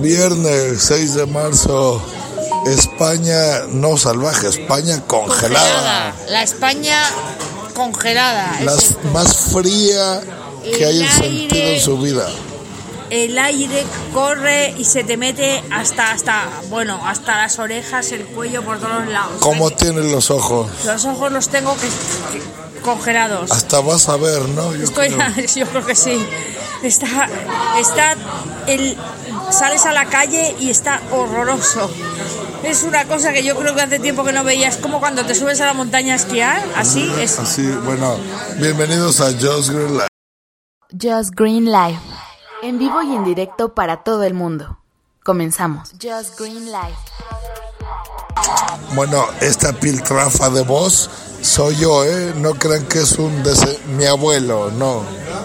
Viernes 6 de marzo, España no salvaje, España congelada. La España congelada. La Es- más fría que El hayan sentido en aire. su vida. el aire corre y se te mete hasta, hasta, bueno, hasta las orejas, el cuello, por todos lados. ¿Cómo tienen los ojos? Los ojos los tengo que, que- congelados. Hasta vas a ver, ¿no? Yo Estoy, creo. yo creo que sí. Está, está el, sales a la calle y está horroroso. Es una cosa que yo creo que hace tiempo que no veías, como cuando te subes a la montaña a esquiar, así es. Así, bueno, bienvenidos a Just Green Life. Just Green Life. En vivo y en directo para todo el mundo. Comenzamos. Just Green Life. Bueno, esta piltrafa de voz soy yo, ¿eh? No crean que es un dese- mi abuelo, no.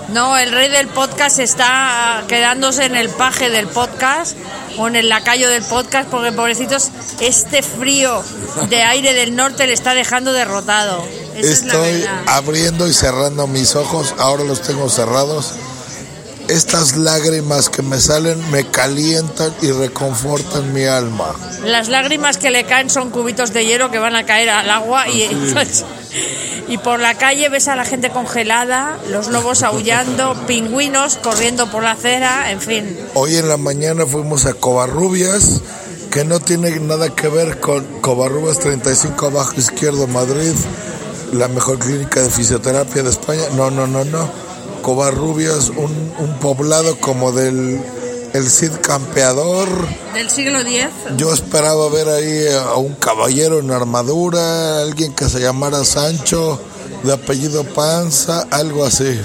No, el rey del podcast está quedándose en el paje del podcast o en el lacayo del podcast porque pobrecitos este frío de aire del norte le está dejando derrotado. Esa es la Estoy abriendo y cerrando mis ojos, ahora los tengo cerrados. Estas lágrimas que me salen me calientan y reconfortan mi alma. Las lágrimas que le caen son cubitos de hielo que van a caer al agua y, y por la calle ves a la gente congelada, los lobos aullando, pingüinos corriendo por la acera, en fin. Hoy en la mañana fuimos a Covarrubias, que no tiene nada que ver con Covarrubias 35 abajo izquierdo Madrid, la mejor clínica de fisioterapia de España. No, no, no, no. Covarrubias, un, un poblado como del el Cid Campeador. Del siglo X. Yo esperaba ver ahí a un caballero en armadura, alguien que se llamara Sancho, de apellido Panza, algo así.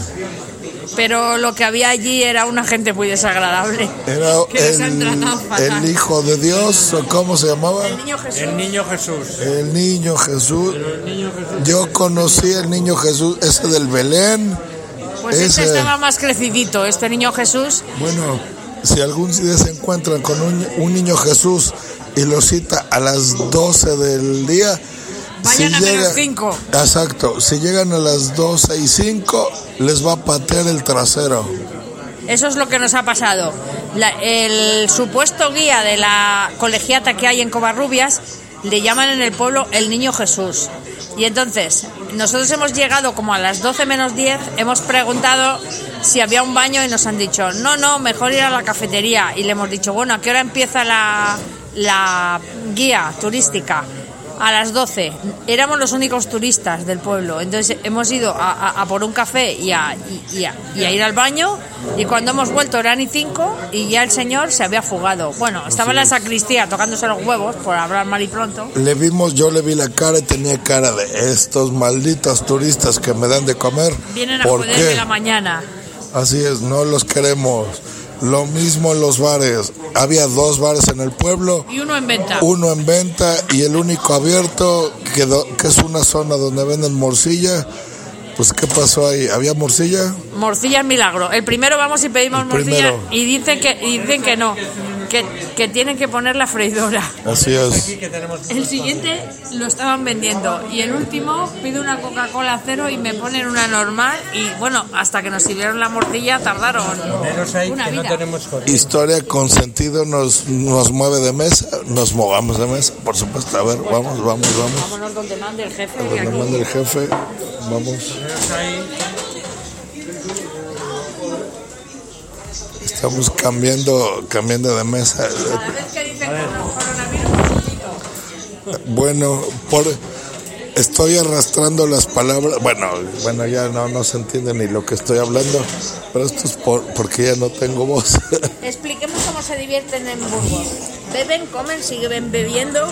Pero lo que había allí era una gente muy desagradable. Era Que nos han tratado el, fatal. el hijo de Dios, ¿o cómo se llamaba? El niño Jesús. El niño Jesús. El niño Jesús. El niño Jesús. Yo conocí al niño Jesús, ese del Belén. Pues este ese- estaba más crecidito, este niño Jesús. Bueno, si algún día se encuentran con un, un niño Jesús y lo cita a las 12 del día, Vayan a menos cinco. Exacto, si llegan a las 12 y 5, les va a patear el trasero. Eso es lo que nos ha pasado. La- el supuesto guía de la colegiata que hay en Covarrubias le llaman en el pueblo el niño Jesús. Y entonces, nosotros hemos llegado como a las 12 menos 10, hemos preguntado si había un baño y nos han dicho, no, no, mejor ir a la cafetería. Y le hemos dicho, bueno, ¿a qué hora empieza la, la guía turística? A las 12. Éramos los únicos turistas del pueblo. Entonces hemos ido a, a- a por un café y a, y- y a- y a ir al baño. Y cuando hemos vuelto eran y cinco y ya el señor se había fugado. Bueno, estaba en la sacristía tocándose los huevos, por hablar mal y pronto. Le vimos, yo le vi la cara y tenía cara de estos malditos turistas que me dan de comer. Vienen a ¿Por qué? la mañana. Así es, no los queremos. Lo mismo en los bares. Había dos bares en el pueblo, Y uno en venta. uno en venta y el único abierto, que, do- que es una zona donde venden morcilla. Pues, ¿qué pasó ahí? ¿Había morcilla? Morcilla es milagro. El primero vamos y pedimos El morcilla primero. y dicen que, y dicen que no, que, que tienen que poner la freidora. Así es. El siguiente lo estaban vendiendo y el último pido una Coca-Cola cero y me ponen una normal y bueno, hasta que nos sirvieron la morcilla tardaron menos ahí una que no vida. Historia con sentido nos, nos mueve de mesa, nos movamos de mesa, por supuesto. A ver, vamos, vamos, vamos. Vámonos donde mande el jefe. Donde manda el jefe, vamos. Menos ahí. Estamos cambiando, cambiando de mesa. Cada vez que dicen coronavirus. Bueno, por estoy arrastrando las palabras. Bueno, bueno, ya no, no se entiende ni lo que estoy hablando, pero esto es por, porque ya no tengo voz. Expliquemos cómo se divierten en Burgos. Beben, comen, siguen bebiendo.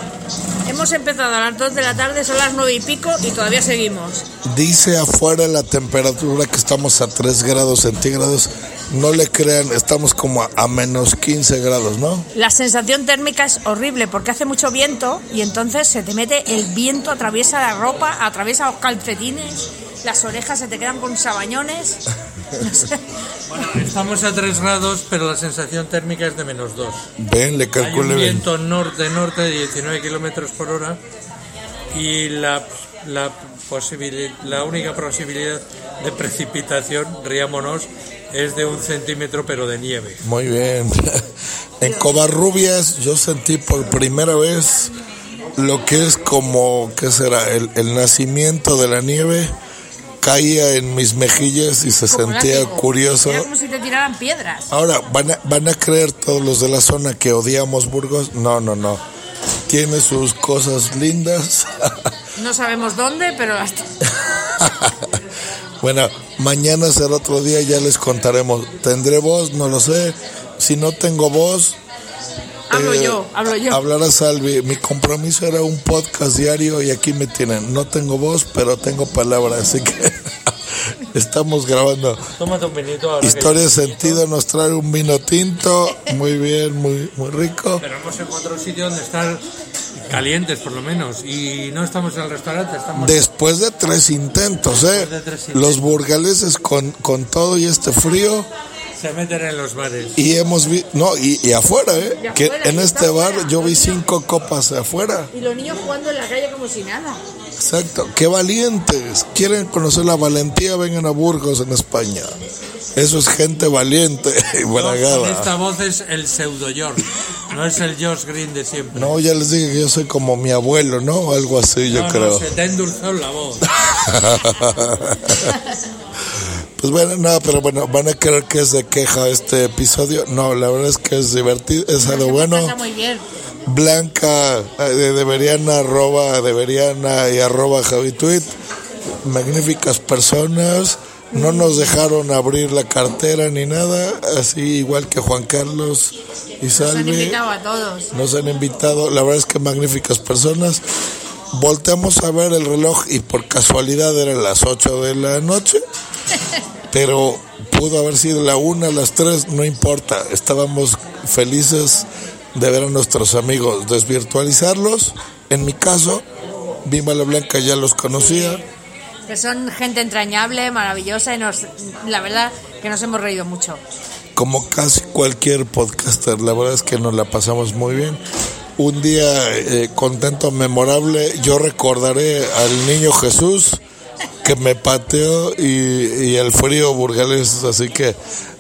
Hemos empezado a las 2 de la tarde, son las 9 y pico y todavía seguimos. Dice afuera la temperatura que estamos a 3 grados centígrados. No le crean, estamos como a, a menos 15 grados, ¿no? La sensación térmica es horrible porque hace mucho viento y entonces se te mete el viento, atraviesa la ropa, atraviesa los calcetines, las orejas se te quedan con sabañones. No sé. Bueno, estamos a 3 grados, pero la sensación térmica es de menos 2. Ven, le Hay un viento norte-norte de 19 kilómetros por hora y la, la, posibili- la única posibilidad de precipitación, riámonos, es de un centímetro pero de nieve. Muy bien. En Covarrubias yo sentí por primera vez lo que es como, ¿qué será? El, el nacimiento de la nieve caía en mis mejillas y se Como sentía látigo. curioso. Era como si te tiraran piedras. Ahora, ¿van a, ¿van a creer todos los de la zona que odiamos Burgos? No, no, no. Tiene sus cosas lindas. No sabemos dónde, pero hasta... bueno, mañana será otro día, ya les contaremos. ¿Tendré voz? No lo sé. Si no tengo voz... Hablo eh, yo, hablo yo. Hablará Salvi. Mi compromiso era un podcast diario y aquí me tienen. No tengo voz, pero tengo palabra, así que estamos grabando. Tómate un vinito ahora. Historia yo- Sentido nos trae un vino tinto, muy bien, muy, muy rico. Pero hemos encontrado un sitio donde estar calientes por lo menos. Y no estamos en el restaurante, estamos... Después de tres intentos, ¿eh? De tres intentos. Los burgaleses con, con todo y este frío. Se meten en los bares. Y hemos visto, no, y, y afuera, ¿eh? Y Que afuera, en y este bar afuera. yo vi cinco copas afuera. Y los niños jugando en la calle como si nada. Exacto, qué valientes. Quieren conocer la valentía, vengan a Burgos en España. Eso es gente valiente y bragada. esta voz es el pseudo George, no es el George Green de siempre. No, ya les dije que yo soy como mi abuelo, ¿no? Algo así, yo No, no, creo. se te ha endulzado la voz. Pues bueno, no, pero bueno, van a creer que es de queja este episodio. No, la verdad es que es divertido, es algo bueno. Pasa muy bien. Blanca, eh, de Deberiana, arroba Deberiana y arroba Javituit. Magníficas personas. No nos dejaron abrir la cartera ni nada, así igual que Juan Carlos y Nos han Salvi. invitado a todos. Nos han invitado, la verdad es que magníficas personas. Volteamos a ver el reloj y por casualidad eran las 8 de la noche, pero pudo haber sido la 1, las 3, no importa. Estábamos felices de ver a nuestros amigos, desvirtualizarlos. En mi caso, Bimba la Blanca ya los conocía. Que son gente entrañable, maravillosa y nos, la verdad que nos hemos reído mucho. como casi cualquier podcaster, la verdad es que nos la pasamos muy bien. Un día eh, contento, memorable, yo recordaré al niño Jesús que me pateó y, y el frío burgalés, así que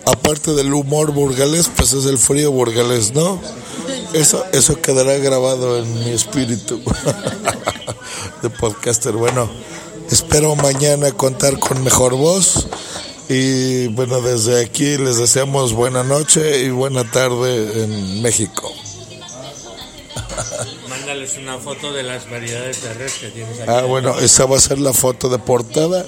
aparte del humor burgalés, pues es el frío burgalés, ¿no? Eso, eso quedará grabado en mi espíritu de podcaster. Bueno, espero mañana contar con mejor voz. Y bueno, desde aquí les deseamos buena noche y buena tarde en México. Mándales una foto de las variedades de res que tienes aquí. Ah, bueno, esa va a ser la foto de portada,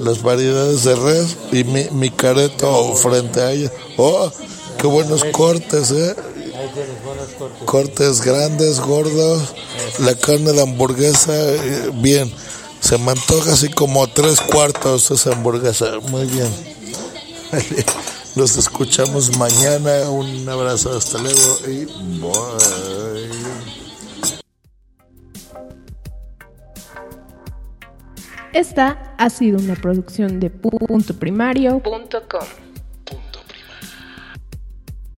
las variedades de res y mi, mi careto frente a ella. ¡Oh! ¡Qué buenos cortes, eh! Ahí tienes buenos cortes. Cortes grandes, gordos, la carne de hamburguesa, eh, bien. Se me antoja así como tres cuartos esa hamburguesa. Muy bien. Nos escuchamos mañana. Un abrazo, hasta luego y bye. Esta ha sido una producción de puntoprimario.com.